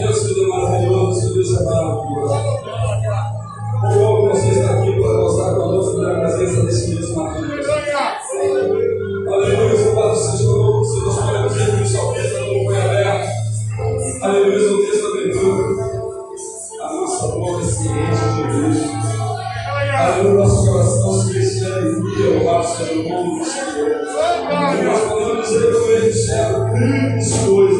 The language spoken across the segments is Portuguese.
Deus, Deus é maravilhoso, Deus é maravilhoso. O que você está aqui para gostar conosco da presença desse Deus maravilhoso. Aleluia, o Pai seja conosco, se nós podemos ver que o salmista não foi aberto. Aleluia, o texto abertura. A nossa boca é ciente de Deus. Aleluia, nosso coração se alegria, louvado seja o nome do Senhor. E nós podemos dizer que ele céu grandes coisas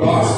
tem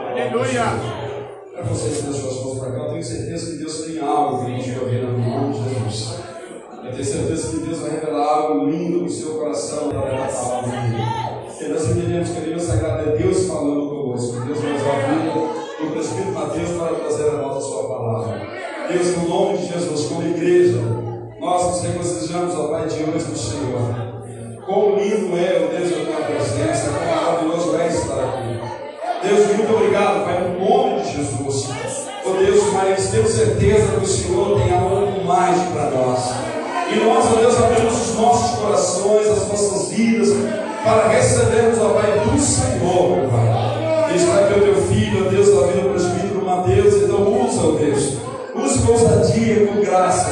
Aleluia. Para vocês das suas mãos para cá, eu tenho certeza que Deus tem algo que a gente vai ver no nome de Jesus. Eu tenho certeza que Deus vai revelar algo lindo no seu coração através da palavra dele. Nós entendemos que a Deus Sagrado é Deus falando conosco. Deus vai usar a vida do presbítero Mateus para trazer a nós a sua palavra. Deus, no nome de Jesus, como igreja, nós nos regozijamos, ó Pai, diante do Senhor. Quão lindo é, ó Deus, a tua presença, quão maravilhoso é estar aqui. Deus, muito obrigado, Pai, no nome de Jesus. Ó Deus, mas temos certeza que o Senhor tem algo mais para nós. E nós, ó Deus, abrimos os nossos corações, as nossas vidas, para recebermos, ó Pai, do Senhor, meu Pai. Está aqui o teu filho, ó Deus, da vida do presbítero Mateus, então usa, ó Deus. Use com ousadia, com graça,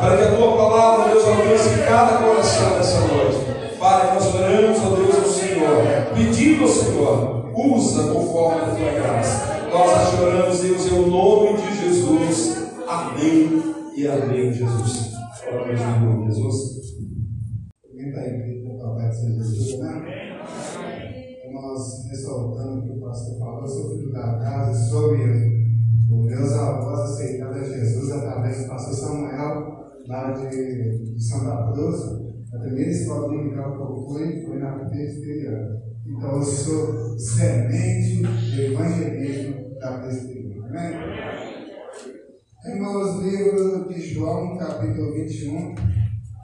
para que a tua palavra, Deus, alcance cada coração nessa noite. Pai, nós oramos, ó Deus, ao Senhor, pedindo ao Senhor, usa conforme a tua graça. Nós choramos, Deus, em nome de Jesus. Amém e amém, Jesus. De Jesus. Irmãos, livro de João, capítulo 21.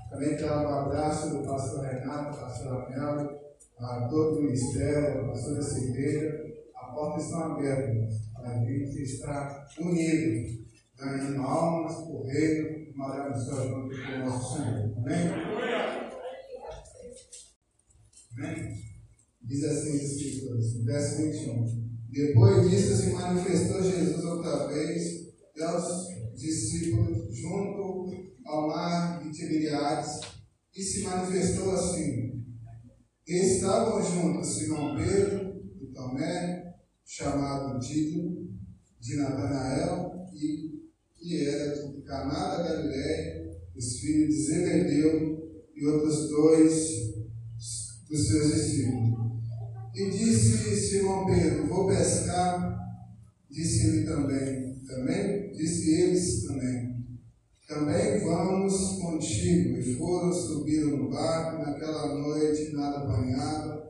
Também quero um abraço do pastor Renato, pastor Amelo, a todo o ministério, a pastora Silveira. A porta está aberta para a gente estar unido, ganhando almas por reino, maravilhoso junto com o nosso Senhor. Amém? Amém? Diz assim as Escrituras, verso 21. Depois disso se manifestou Jesus outra vez aos discípulos junto ao mar de Tiberiades e se manifestou assim. Estavam juntos Simão Pedro e Tomé, chamado Dídimo, de Natanael, e que era de Caná da Galiléia, os filhos de Zebedeu e outros dois dos seus discípulos. E disse Simão Pedro, vou pescar, disse ele também, também, disse eles também, também vamos contigo. E foram, subiram no barco, naquela noite nada apanhado,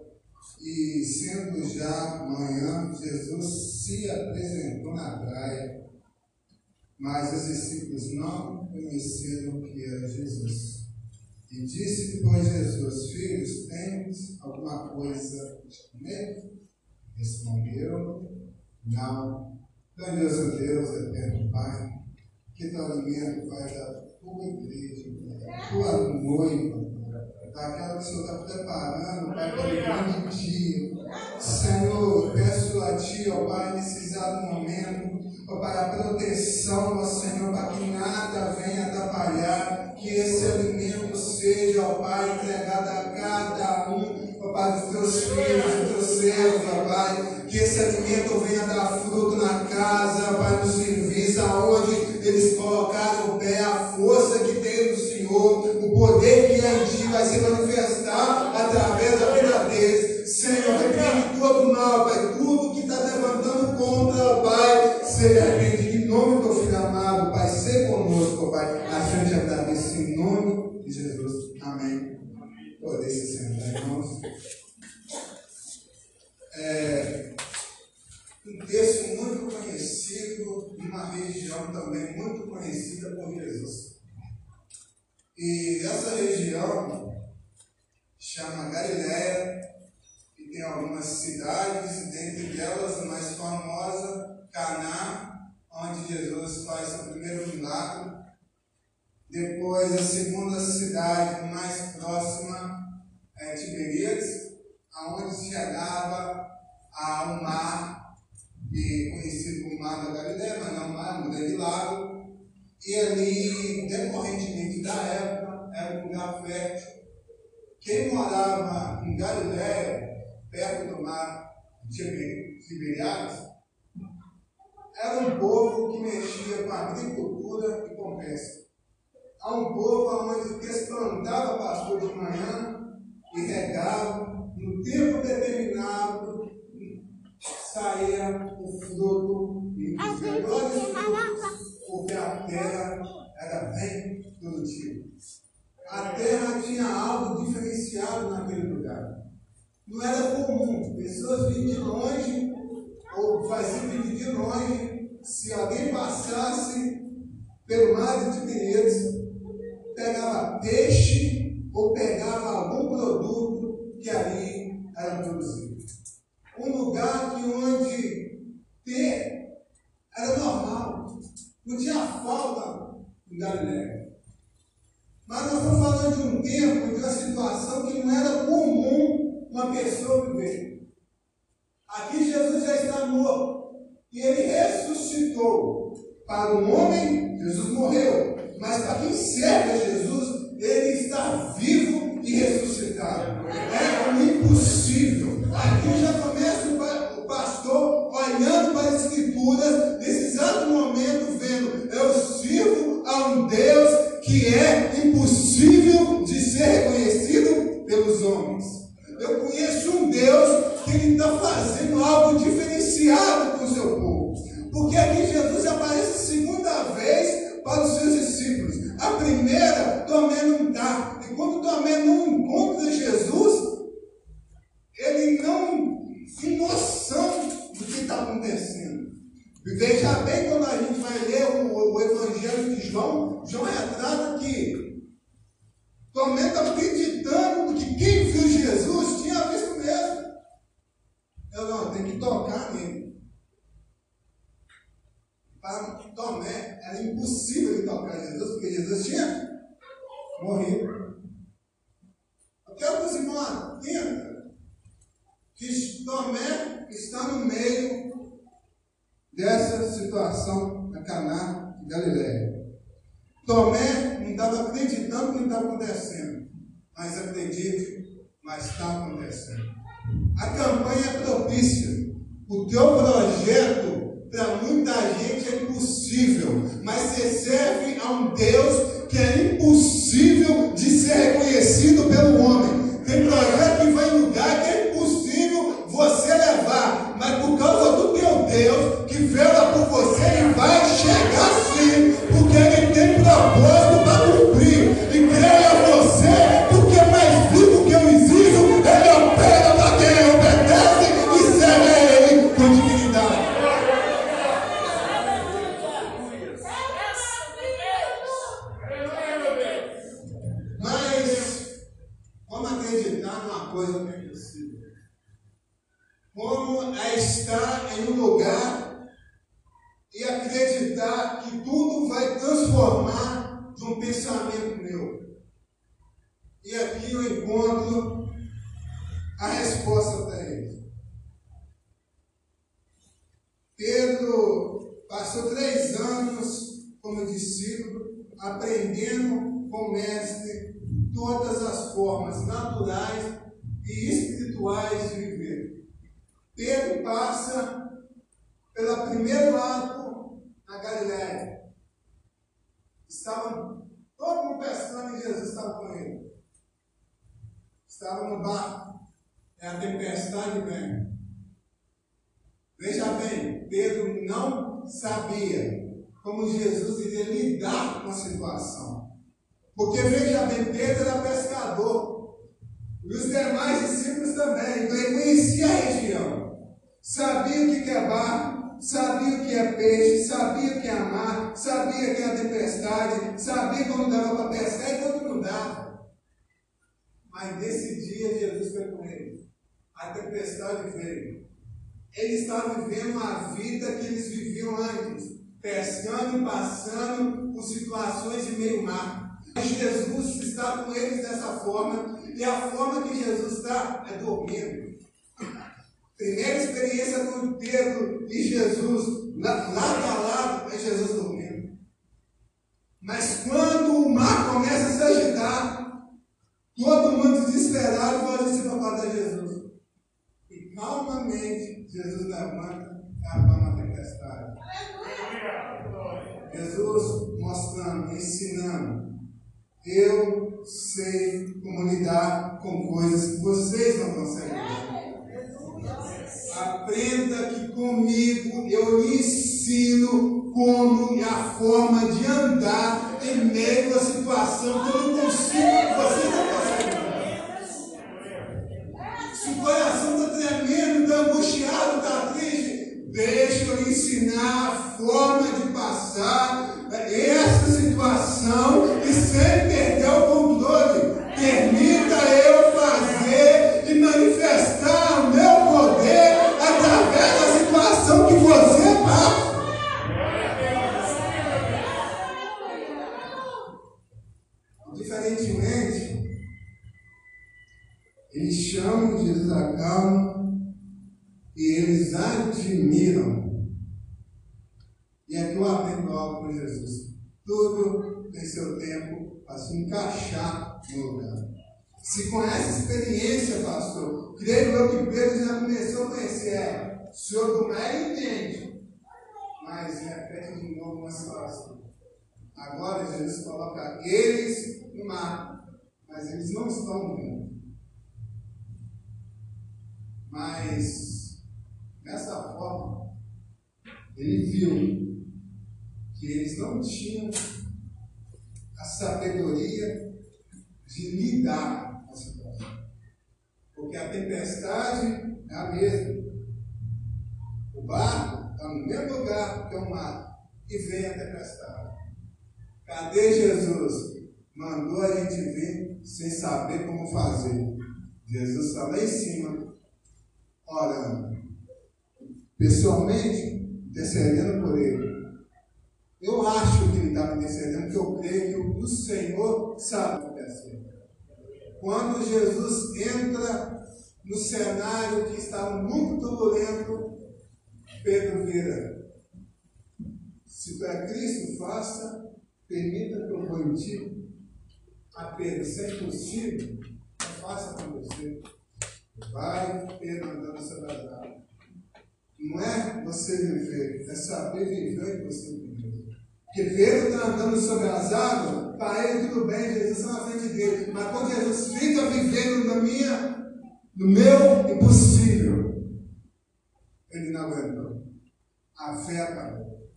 e sendo já manhã, Jesus se apresentou na praia, mas os discípulos não conheceram que era Jesus. E disse depois Jesus, filhos, tens alguma coisa de comer? Responderam, não. Então, Deus, eterno Pai, que teu alimento vai da tua igreja, tua noiva, daquela que o Senhor está preparando para aquele grande dia. Senhor, peço a Ti, ó Pai, nesse exato momento, ó Pai, a proteção, ó Senhor, para que nada venha atrapalhar, que esse alimento seja, ó Pai, entregado a cada um, ó Pai, dos teus filhos, dos teus servos, ó Pai, que esse alimento venha dar fruto na casa, Pai, no serviço, aonde eles colocaram o pé, a força que tem no Senhor, o poder que é em Ti vai se manifestar através da vida deles. Senhor, repreende todo mal, Pai, tudo que está levantando contra, Pai, seja repreendido em nome do Filho amado, Pai, ser conosco, Pai. A gente agradece em nome de Jesus. Amém. Poder se sentar, irmãos. É, um texto muito conhecido, uma região também muito conhecida por Jesus. E essa região chama Galiléia e tem algumas cidades, dentre elas a mais famosa, Caná, onde Jesus faz o primeiro milagre. Depois a segunda cidade mais próxima é Tiberíades, aonde chegava ao mar, e conhecido como Mar da Galileia, mas não mar, um grande lago. E ali, decorrentemente da época, era um lugar fértil. Quem morava em Galiléia, perto do mar de Tiberiades, era um povo que mexia com agricultura e com pesca. Há um povo onde eles plantavam pastor de manhã e regavam, no tempo determinado, saía o fruto e os melhores frutos, porque a terra era bem produtiva. A terra tinha algo diferenciado naquele lugar. Não era comum. Pessoas vinham de longe, ou faziam vir de longe, se alguém passasse pelo mar de Tiberíades, pegava peixe ou pegava algum produto que ali era produzido. Um lugar que onde ter era normal. Não tinha falta em Galiléia. Mas nós estamos falando de um tempo, de uma situação que não era comum uma pessoa viver. Aqui Jesus já está morto. E ele ressuscitou. Para o homem, Jesus morreu. Mas para quem serve Jesus, ele está vivo e ressuscitado. É impossível. Aqui já diferenciado com o seu povo. Porque aqui Jesus aparece segunda vez para os seus discípulos. A primeira, Tomé não está. E quando Tomé não encontra Jesus, ele não tem noção do que está acontecendo. Veja bem quando a gente vai ler o, o Evangelho de João, João retrata que Tomé está acreditando que quem viu Jesus tinha visto mesmo. Eu não, tem que tocar nele. Para Tomé era impossível ele tocar Jesus, porque Jesus tinha morrido. Eu quero que os irmãos entendam que Tomé está no meio dessa situação na Caná de Galiléia. Tomé não estava acreditando que estava acontecendo, mas acredite, mas está acontecendo. A campanha é propícia. O teu projeto, para muita gente, é impossível, mas você serve a um Deus que é impossível na Galiléia. Estavam todo mundo pescando e Jesus estava com ele. Estava no barco. É a tempestade vem. Veja bem, Pedro não sabia como Jesus iria lidar com a situação. Porque veja bem, Pedro era pescador. E os demais discípulos também. Então ele conhecia a região. Sabia o que é barco, sabia o que é peixe, sabia o que é mar, sabia o que é a tempestade, sabia como dava para pescar e quando não dava. Mas nesse dia Jesus foi com ele. A tempestade veio. Ele estava vivendo a vida que eles viviam antes, pescando e passando por situações de meio mar. Jesus está com eles dessa forma, e a forma que Jesus está é dormindo. Primeira experiência com Pedro e Jesus, lado a lado, é Jesus dormindo. Mas quando o mar começa a se agitar, todo mundo desesperado pode se procurar Jesus. E calmamente Jesus levanta e acalma a tempestade. Jesus mostrando, ensinando eu sei como lidar com coisas que vocês não conseguem. Aprenda que comigo eu lhe ensino como e a forma de andar em meio à situação que eu não consigo, conseguem. Se o coração está tremendo, está angustiado, está triste, deixa eu lhe ensinar a forma de passar essa situação e sem perder o controle. Permita eu fazer e manifestar o meu poder através da situação que você passa. Diferentemente, eles chamam Jesus a calma e eles admiram e aqui eu aprendo algo com Jesus. Tudo tem seu tempo para se encaixar no lugar. Se com essa experiência, pastor, creio eu que Pedro já começou a conhecer. O senhor do mar entende, mas repete de novo uma situação. Agora Jesus coloca eles no mar, mas eles não estão no Mas, dessa forma, ele viu que eles não tinham a sabedoria de lidar. Porque a tempestade é a mesma. O barco está no mesmo lugar que é o mar. E vem a tempestade. Cadê Jesus? Mandou a gente vir sem saber como fazer. Jesus está lá em cima, orando. Pessoalmente, intercedendo por ele. Eu acho que ele está me intercedendo, porque eu creio que o Senhor sabe o que acontecer. Quando Jesus entra no cenário que estava muito turbulento, Pedro vira. Se para Cristo, faça, permita que eu vou em ti. A Pedro, se é possível, faça acontecer. Vai, Pedro andando sobre as águas. Não é você viver, é saber viver e você viver. Pedro está andando sobre as águas, para ele tudo bem, Jesus está na frente dele. Mas quando Jesus fica vivendo na minha, no meu impossível, ele não aguentou. A fé acabou.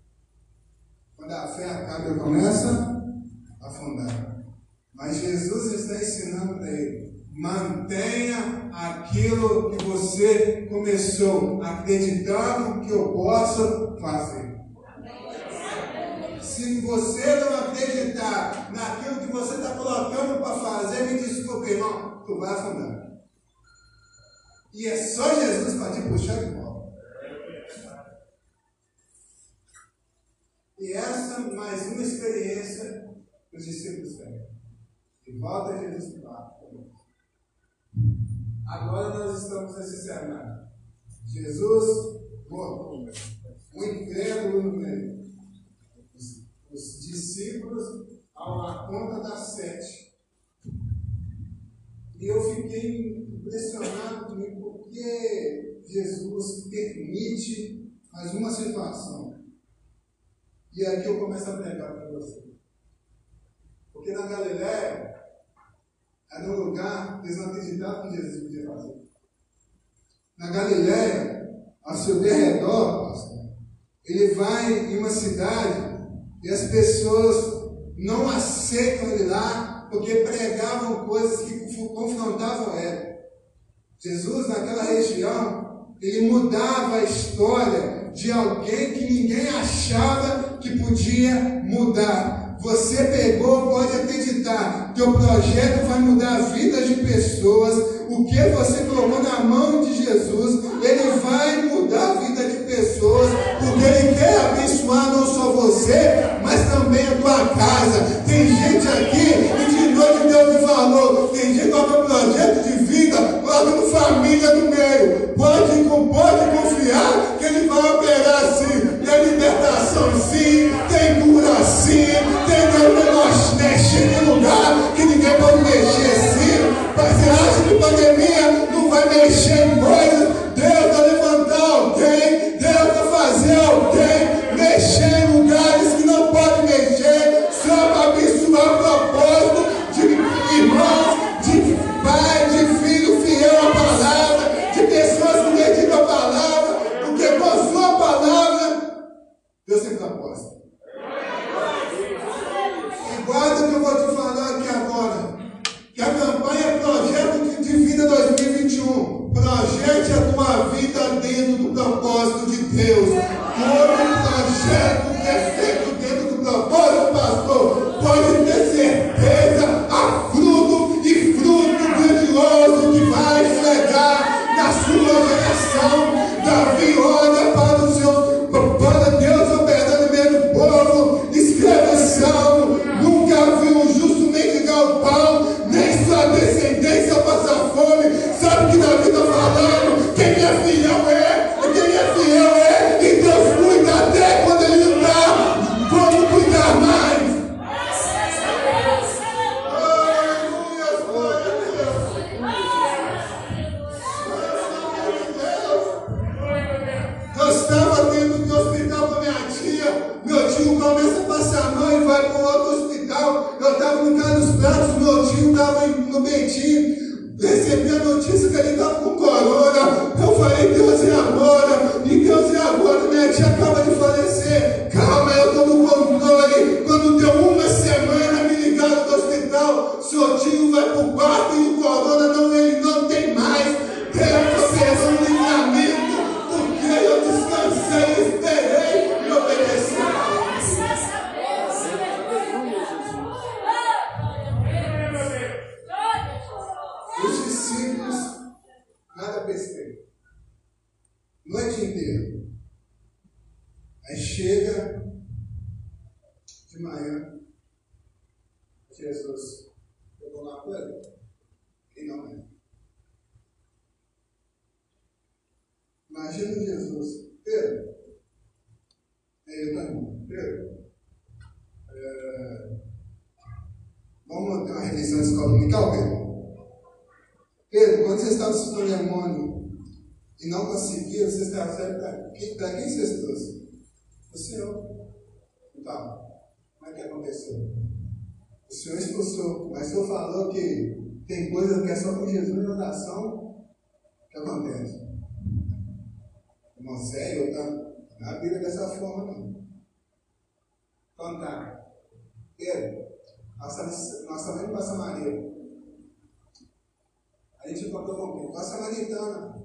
Quando a fé acaba, ele começa a afundar. Mas Jesus está ensinando para ele: mantenha aquilo que você começou, acreditando que eu posso fazer se você não acreditar naquilo que você está colocando para fazer, me desculpe, irmão, tu vai afundar. E é só Jesus para te puxar de volta. E essa mais uma experiência que os discípulos têm. E volta Jesus para. Agora nós estamos nesse cenário. Jesus morto. O incrédulo no meio. Os, os discípulos à conta das sete. E eu fiquei impressionado comigo porque Jesus permite mais uma situação. E aqui eu começo a pregar para você. Porque na Galiléia era um lugar que eles não acreditavam que Jesus podia fazer. Na Galiléia, ao seu derredor, ele vai em uma cidade e as pessoas não aceitam ele lá porque pregavam coisas que confrontavam ela. Jesus, naquela região, ele mudava a história de alguém que ninguém achava que podia mudar. Você pegou, pode acreditar, teu projeto vai mudar a vida de pessoas. O que você colocou na mão de Jesus, ele vai mudar a vida de pessoas, porque ele quer abençoar não só você, mas também a tua casa. Tem gente aqui que de noite Deus te falou, tem gente com o projeto de vida, colocando família no meio. Pode aconteceu? O Senhor expulsou, mas o Senhor falou que tem coisa que é só com Jesus e oração que acontece. Irmão, sério, tá? Na Bíblia dessa forma não. Tá. Pedro, estamos, nós estamos indo para Samaria. A gente encontrou com quem? Com a samaritana.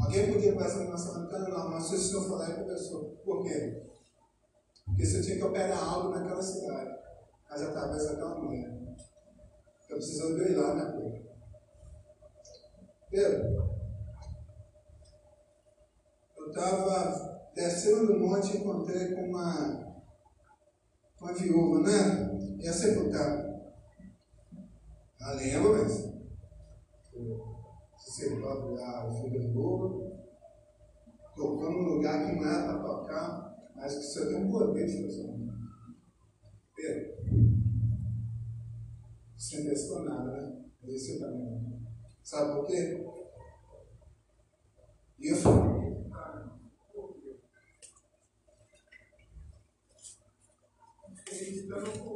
Alguém podia passar na samaritana? Não, mas se o senhor falar e conversou. Por quê? Porque você tinha que operar algo naquela cidade. Mas através daquela mulher. Eu precisando de lá, né, Pedro? Pedro, eu estava descendo do monte e encontrei com uma, uma viúva, né? Ia sepultar. Ela lembra, mas. Pode olhar o fervedor, tocando no lugar que não é para tocar, mas que você tem um poder de fazer. Pedro, testou nada, né? Esse também. Sabe por quê? Isso. Então,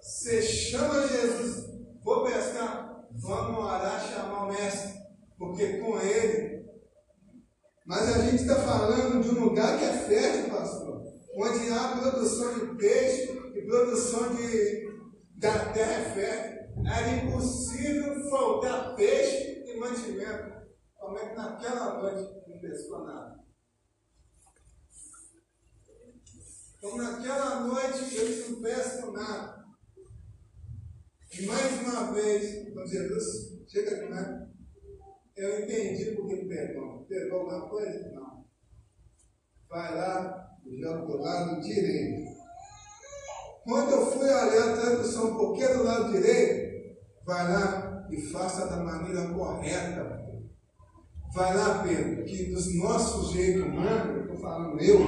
Você chama Jesus, vou pescar, vamos orar, chamar o mestre, porque com ele. Mas a gente está falando de um lugar que é fértil, pastor, onde há produção de peixe e produção de, da terra é fértil. Era impossível faltar peixe e mantimento. Como é que naquela noite não pescou nada? Então naquela noite eles não pescam nada. E mais uma vez, quando Jesus chega aqui, né? Eu entendi por que pegou. Pegou alguma coisa? Não. Vai lá joga do lado direito. Quando eu fui olhar a tradução um pouquinho do lado direito, vai lá e faça da maneira correta. Vai lá, Pedro, que dos nossos jeitos humanos, estou falando eu,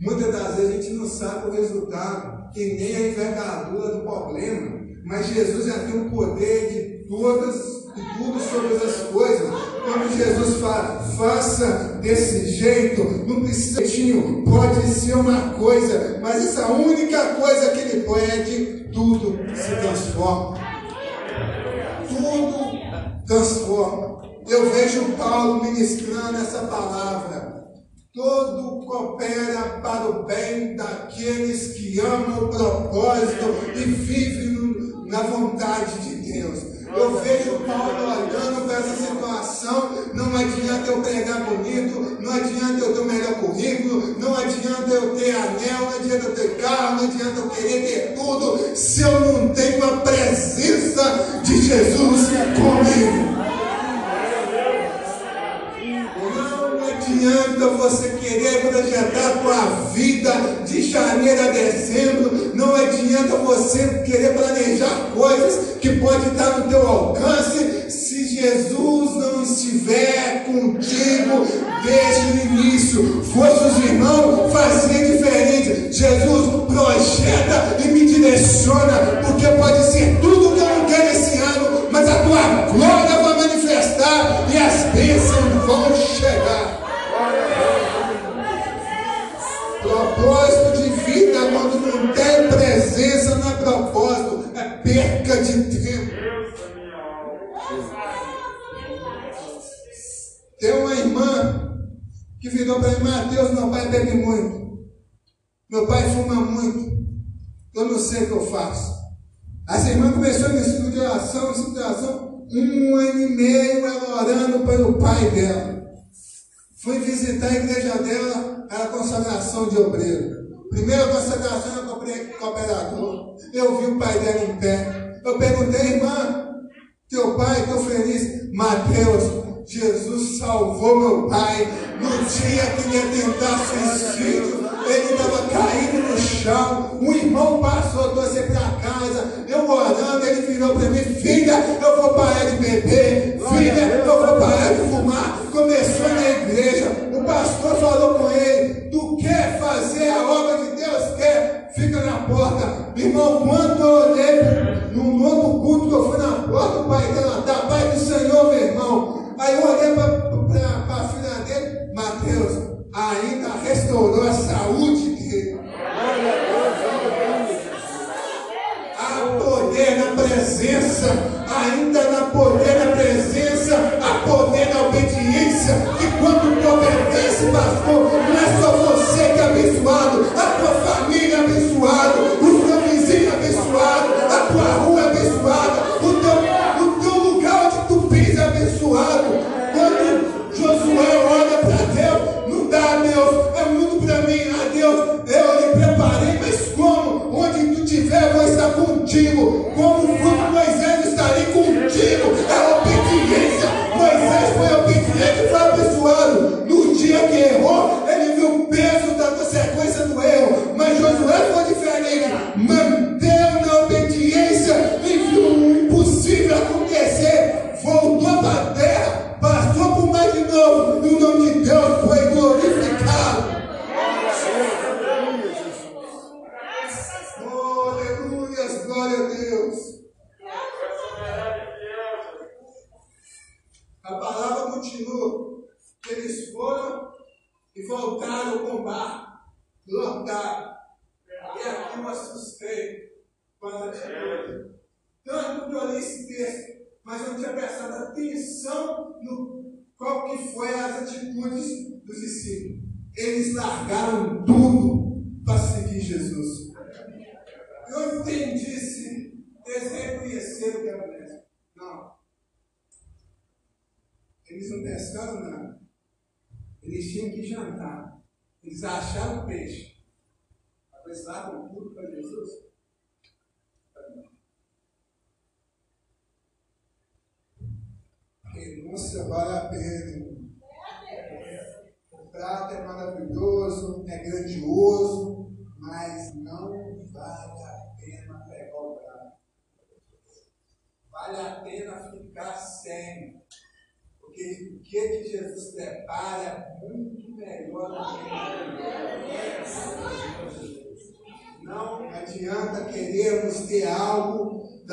muitas das vezes a gente não sabe o resultado, e nem a envergadura do problema. Mas Jesus já tem o poder de todas e tudo sobre as coisas. Quando Jesus fala, faça desse jeito, não precisa, pode ser uma coisa, mas essa única coisa que ele pede, tudo se transforma. Tudo transforma. Eu vejo Paulo ministrando essa palavra. Todo coopera para o bem daqueles que amam o propósito e vivem na vontade de Deus. Eu vejo Paulo olhando para essa situação. Não adianta eu pregar bonito, não adianta eu ter o melhor currículo, não adianta eu ter anel, não adianta eu ter carro, não adianta eu querer ter tudo, se eu não tenho a presença de Jesus comigo. Não adianta você querer projetar tua vida de janeiro a dezembro. Adianta você querer planejar coisas que pode estar no teu alcance se Jesus não estiver contigo desde o início. Fosse os irmãos, fazia diferente. Jesus projeta e me direciona, porque pode ser tudo que eu não quero esse ano, mas a tua glória vai manifestar e as bênçãos perca de tempo. Tem uma irmã que virou para mim, Mateus, meu pai bebe muito. Meu pai fuma muito. Eu não sei o que eu faço. Essa irmã começou nesse tipo de oração, tipo de oração, um ano e meio ela orando pelo pai dela. Fui visitar a igreja dela, era consagração de obreiro. Primeira consagração era cooperador. Eu vi o pai dela em pé. Eu perguntei, irmã, teu pai, teu feliz? Mateus, Jesus salvou meu pai. No dia que ia tentar suicídio, ele estava caído no chão. Um irmão passou, trouxe para casa. Eu orando, ele virou para mim: Filha, eu vou parar de beber. Filha, eu vou parar de fumar. Começou na igreja. O pastor falou com ele: Tu quer fazer a obra de Deus? Quer? Fica na porta. Irmão, quando eu olhei no outro culto que eu fui na porta, o pai dela tá, Pai do Senhor, meu irmão. Aí eu olhei para a filha dele, Mateus, ainda restaurou a saúde dele. Há poder na presença, ainda na poder na presença, obedece, pastor,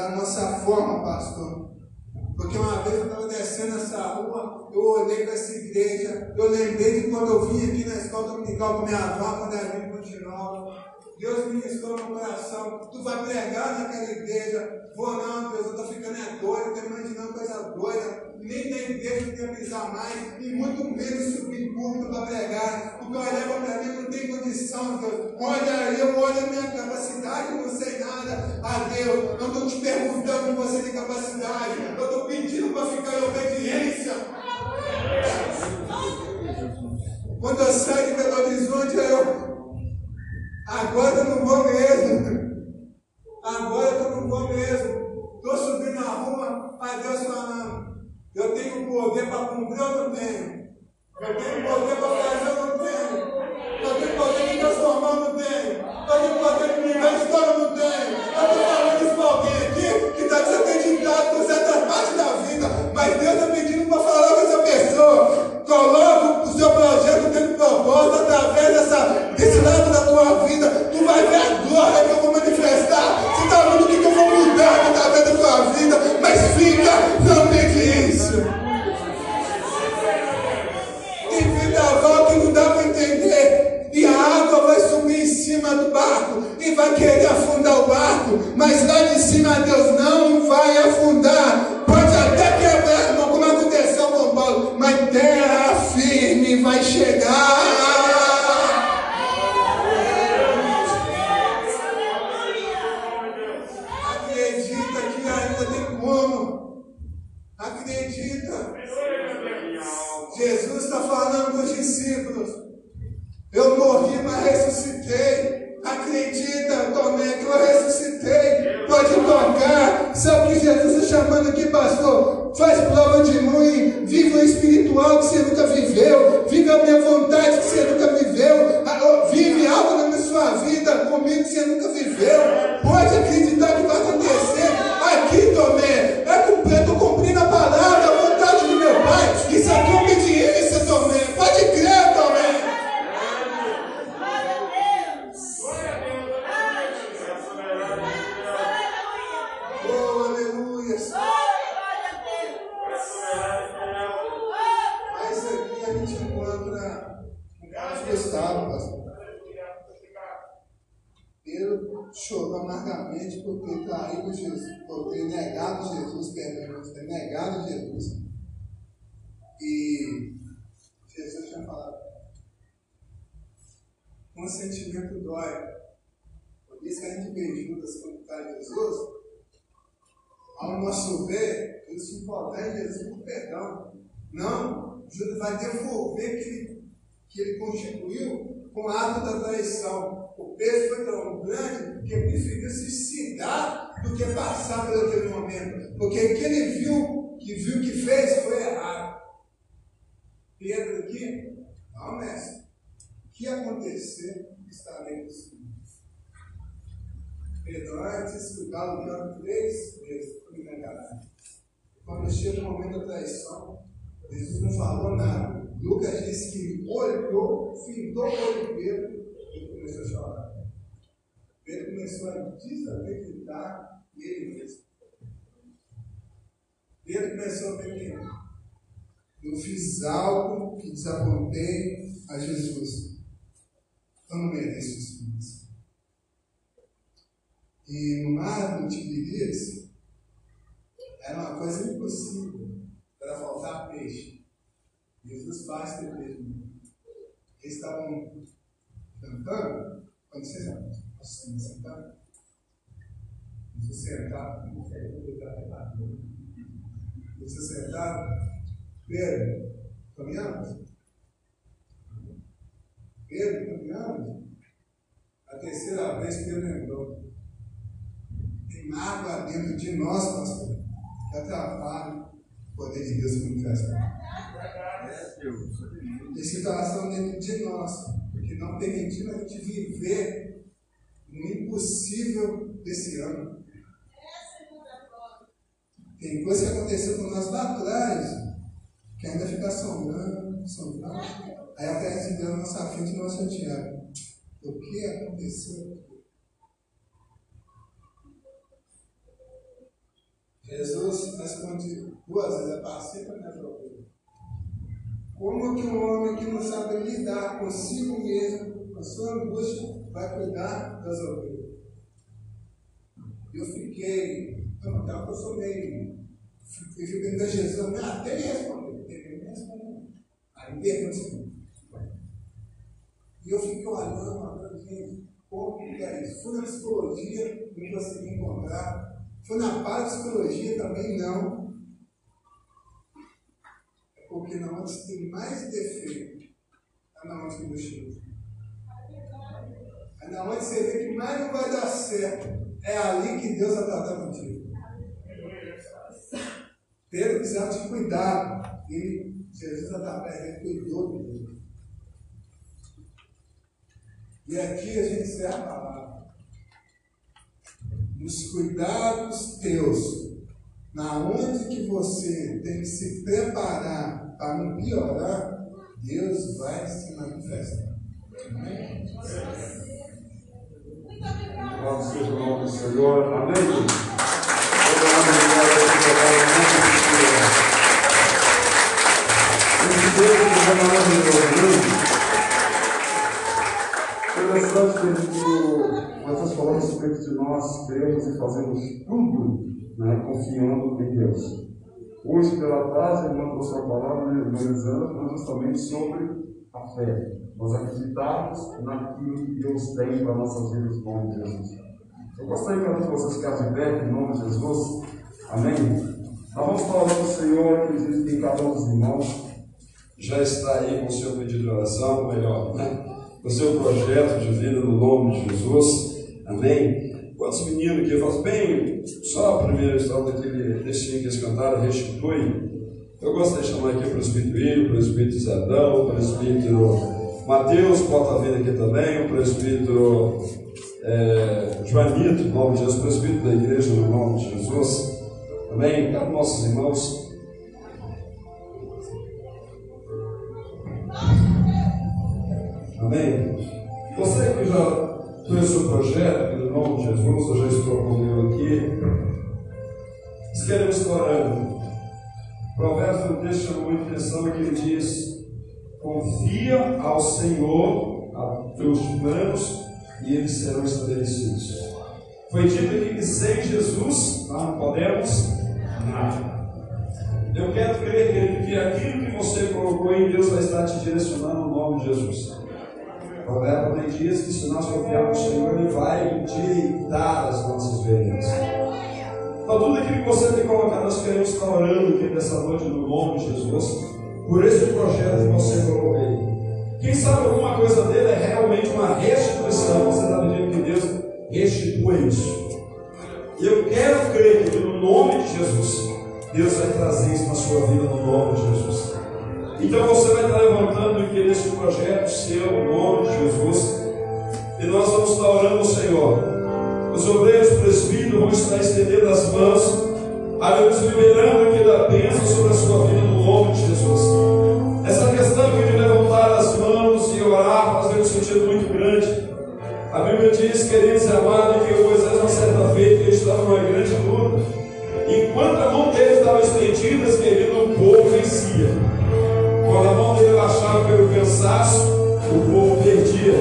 da nossa forma, pastor. Porque uma vez eu estava descendo essa rua, eu olhei para essa igreja, eu lembrei de quando eu vim aqui na escola dominical com minha avó, quando ela vinha continuava. Deus ministrou no coração. Tu vai pregar naquela igreja. Vou não, Deus, eu estou ficando é doido, estou imaginando coisa doida. Nem na igreja eu queria pisar mais, e muito menos subir público para pregar. Porque olhava para mim, não tem condição, Deus. Olha, eu olho a minha capacidade, não sei nada. Ah, Deus, eu estou te perguntando se você tem capacidade. Eu estou pedindo para ficar em obediência. Quando eu saio de Belo Horizonte, eu. Agora eu não vou mesmo. Agora eu não vou mesmo. Estou subindo na rua, a Deus falando. Eu tenho poder para cumprir ou não tenho? Eu tenho poder para fazer ou não tenho? Eu tenho poder de transformar ou não tenho? Eu tenho poder de a história ou não tenho? Eu estou Tu vai ver a glória que eu vou manifestar. Você está vendo o que eu vou mudar através da tua vida, mas fica na obediência. Tem vendaval que não dá para entender. E a água vai subir em cima do barco e vai querer afundar o barco, mas lá de cima Deus nosso ver, ele se importar em Jesus com perdão. Não, Judas vai devolver que ele, que ele constituiu com o ato da traição. O peso foi tão grande que ele preferiu suicidar do que passar por aquele momento. Porque o que ele viu, que viu que fez, foi errado. Pedro aqui, não, mestre. O que acontecer, Senhor. Pedro, antes de escutar o canto três vezes, me. Quando chega o momento da traição, Jesus não falou nada. Lucas disse que olhou, findou o olho de Pedro e começou a chorar. Pedro começou a desacreditar nele mesmo. Pedro começou a que eu fiz algo que desapontei a Jesus. Eu não mereço isso. E no mar do Tiberíades era uma coisa impossível para faltar peixe. Jesus faz ter peixe. Eles estavam cantando, quando você está sentado, você sentado, você sentado, Pedro, caminhamos? Pedro, caminhamos? A terceira vez Pedro lembrou tem mágoa dentro de nós, pastor, atrapalha o poder de Deus manifestar. Tem situação dentro de nós que não permitindo a gente viver no impossível desse ano. Tem coisa que aconteceu com nós lá atrás, que ainda fica assombrando, assombrando. Aí aparece Deus na nossa frente e nós chateamos. O que aconteceu? Jesus responde duas vezes, é participa da procura. Como que um homem que não sabe lidar consigo mesmo, com a sua angústia, vai cuidar das ovelhas? Eu fiquei, então, então eu sou meio, fiquei perguntando a Jesus, até ele respondeu, ele me respondeu. Aí pergunta assim, e eu fiquei olhando, olhando, gente, como que é isso? Fui na psicologia, não consegui encontrar foi na parapsicologia também não. É porque na onde se tem mais defeito, é na onde que Deus. É na onde você vê que mais não vai dar certo. É ali que Deus vai tratar contigo. Pedro precisava de cuidado. E Jesus está perto, ele cuidou dele. E aqui a gente encerra a palavra nos cuidados teus, na onde que você tem que se preparar para não piorar, Deus vai se manifestar. Amém? Senhor. Amém? Deus é maravilhoso. Interessante que nós sobre que nós cremos e fazemos tudo né, confiando em Deus. Hoje, pela tarde, a irmã trouxe a palavra analisando justamente sobre a fé. Nós acreditarmos naquilo que Deus tem para nossas vidas em nome de Jesus. Eu gostaria que vocês ficassem pé em nome de Jesus. Amém? Nós vamos falar do Senhor que existe em cada um dos irmãos. Já está aí com o seu pedido de oração, melhor, né? O seu projeto de vida no nome de Jesus. Amém? Quantos meninos que falam bem, só a primeira história daquele textinho que eles cantaram, restitui. Eu gosto de chamar aqui o presbítero o presbítero Zedão, o presbítero Mateus, estar vindo aqui também, o presbítero é, Joanito, no nome de Jesus, presbítero da igreja, no nome de Jesus. Amém? Cada nossos irmãos. Amém? Você que já fez o projeto, no nome de Jesus, eu já o meu aqui. Estar orando. Provérbios tem um texto chama muita atenção que ele diz: Confia ao Senhor a teus planos e eles serão estabelecidos. Foi dito aqui que sem Jesus não podemos nada. Eu quero crer, que aquilo que você colocou em Deus vai estar te direcionando no nome de Jesus. Provérbio também diz que se nós confiarmos no Senhor, Ele vai direitar as nossas veredas. Então, tudo aquilo que você tem colocado, nós queremos estar orando aqui nessa noite no nome de Jesus, por esse projeto que você colocou aí. Quem sabe alguma coisa dele é realmente uma restituição. Você está pedindo que Deus restitua isso. E eu quero crer que no nome de Jesus, Deus vai trazer isso na sua vida no nome de Jesus. Então você vai estar levantando e querer esse projeto seu no nome de Jesus. E nós vamos estar orando Senhor. Os obreiros presbíteros vão estar estendendo as mãos, nos liberando aqui da bênção sobre a sua vida no nome de Jesus. Essa questão de levantar as mãos e orar faz um sentido muito grande. A Bíblia diz, queridos e amados, que Moisés, uma certa feita, ele estava numa grande luta. Enquanto a mão dele estava estendida, querido, o povo vencia. Quando a mão dele baixava pelo cansaço, o povo perdia.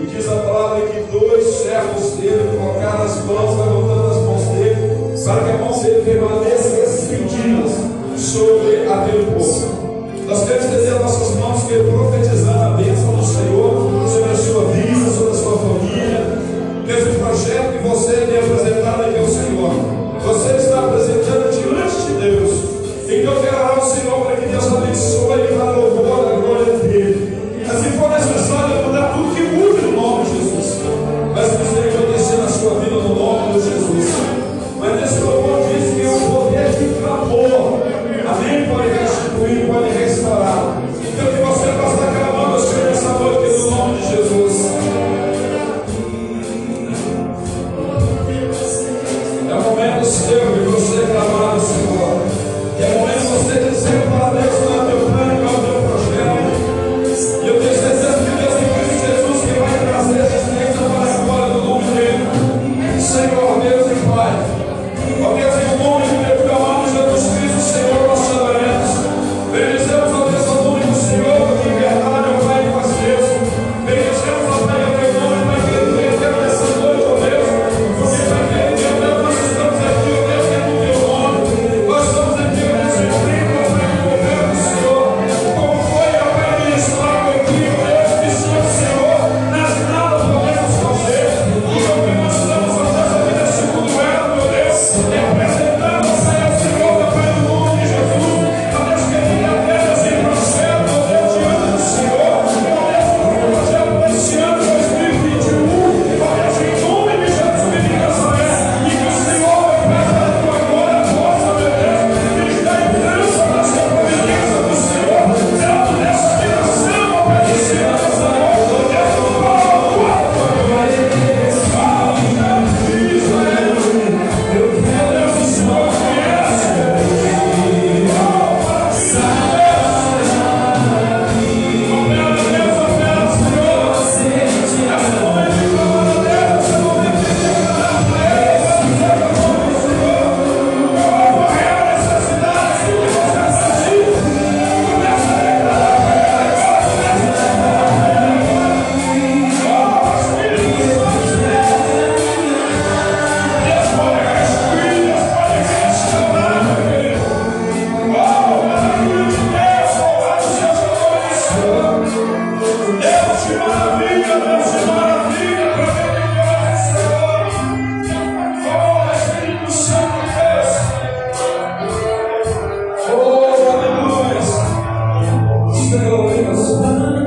E diz a palavra que dois servos dele colocaram as mãos, levantando as mãos dele, para que a mão dele permanecesse estendidas sobre aquele povo. Nós queremos estender nossas mãos, que profetizando Ghost.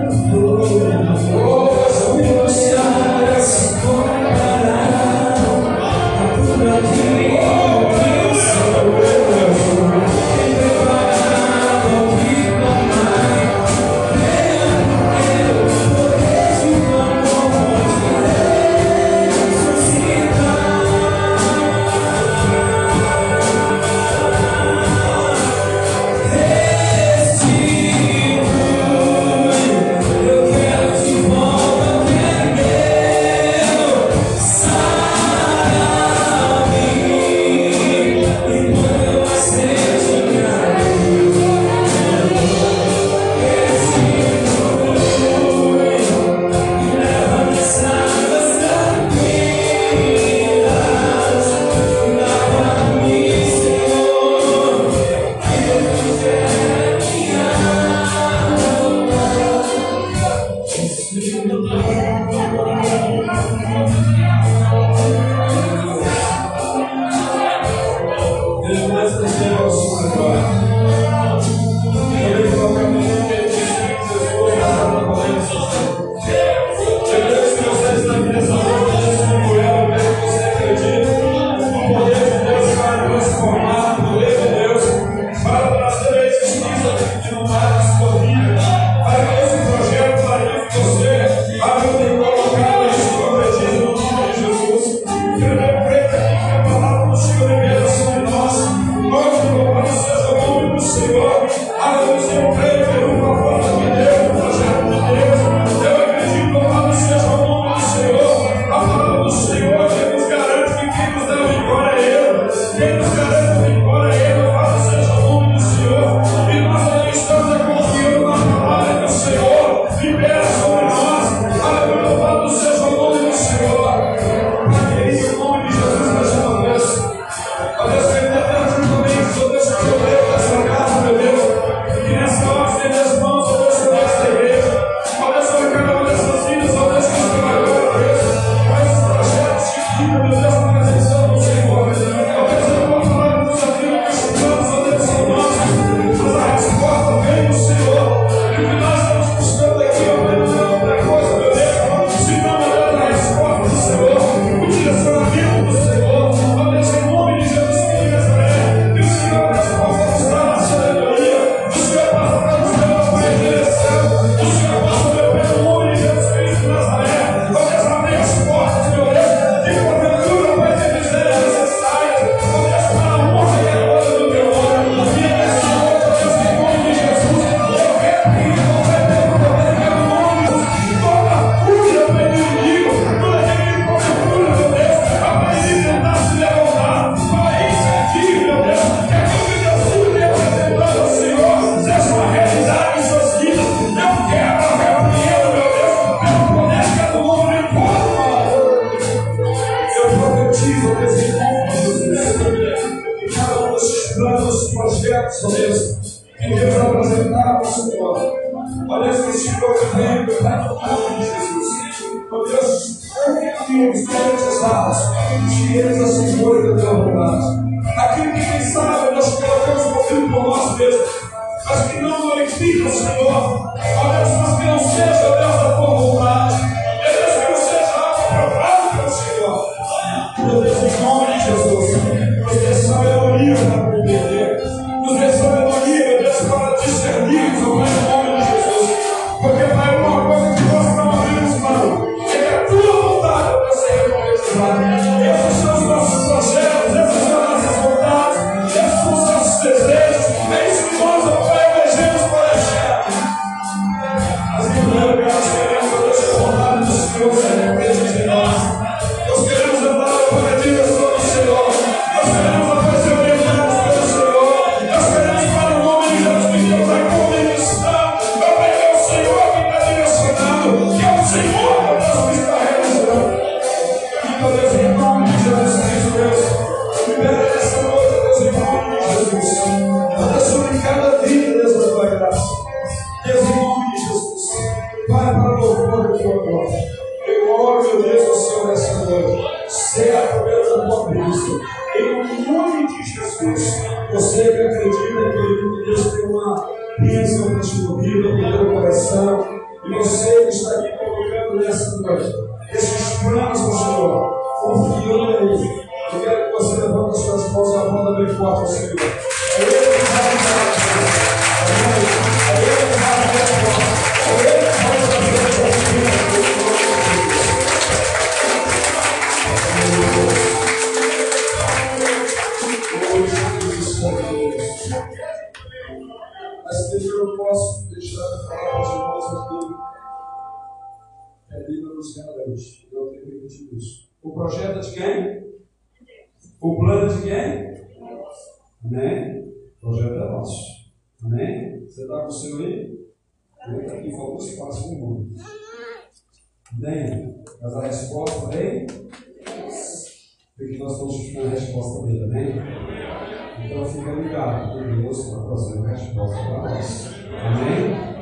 Com Deus para trazer uma resposta para nós. Amém?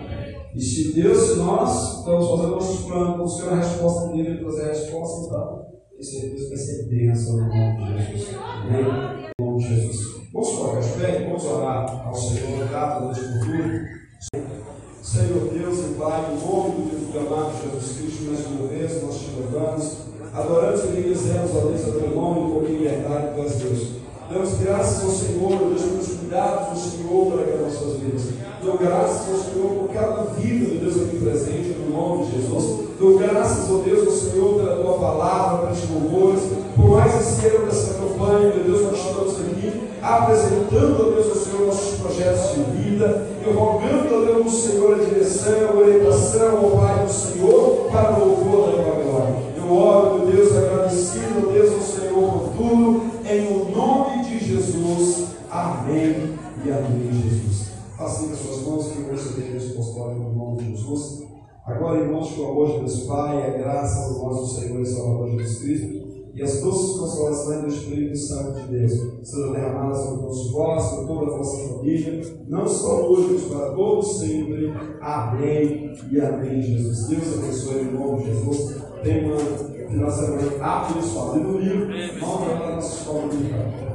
E se Deus, se nós estamos fazendo nossos planos, buscando a resposta dele e trazer a resposta, então, tenho certeza que vai ser bênção no nome de Jesus. Amém? Em nome de Jesus. Vamos colocar de pé, vamos orar ao Senhor, grato a Deus por tudo. Senhor Deus e Pai, em nome do teu amado Jesus Cristo, mais uma vez nós te louvamos, adoramos e bendizemos, ó Deus, a teu nome com liberdade, Deus Deus. Damos graças ao Senhor, Deus, pelos cuidados do Senhor para as nossas vidas. Dou graças ao Senhor por cada vida, meu Deus, aqui presente, no nome de Jesus. Dou graças, ó Deus, ao Senhor pela tua palavra, pelos louvores, por mais esse ano dessa campanha, meu Deus, nós estamos aqui apresentando, ó Deus, ao Senhor nossos projetos de vida, e rogando, ó Deus, ao Senhor a direção, a orientação, ó Pai do Senhor, para o louvor da tua glória. Eu oro, meu Deus, agradecido, ó Deus, ao Senhor por tudo, em de Jesus. Amém e amém, Jesus. Assim com as suas mãos, que receber esse apostólico no nome de Jesus. Agora, irmãos, com o amor de Deus Pai, a graça do nosso Senhor e Salvador Jesus Cristo e as doces consolações do Espírito Santo de Deus sejam derramadas sobre todos vós, sobre toda a vossa família, não só hoje, mas para todos sempre. Amém e amém, Jesus. Deus abençoe em nome de Jesus. Tenha uma final de semana abençoada. E domingo, vamos tratar nossa escola bíblica.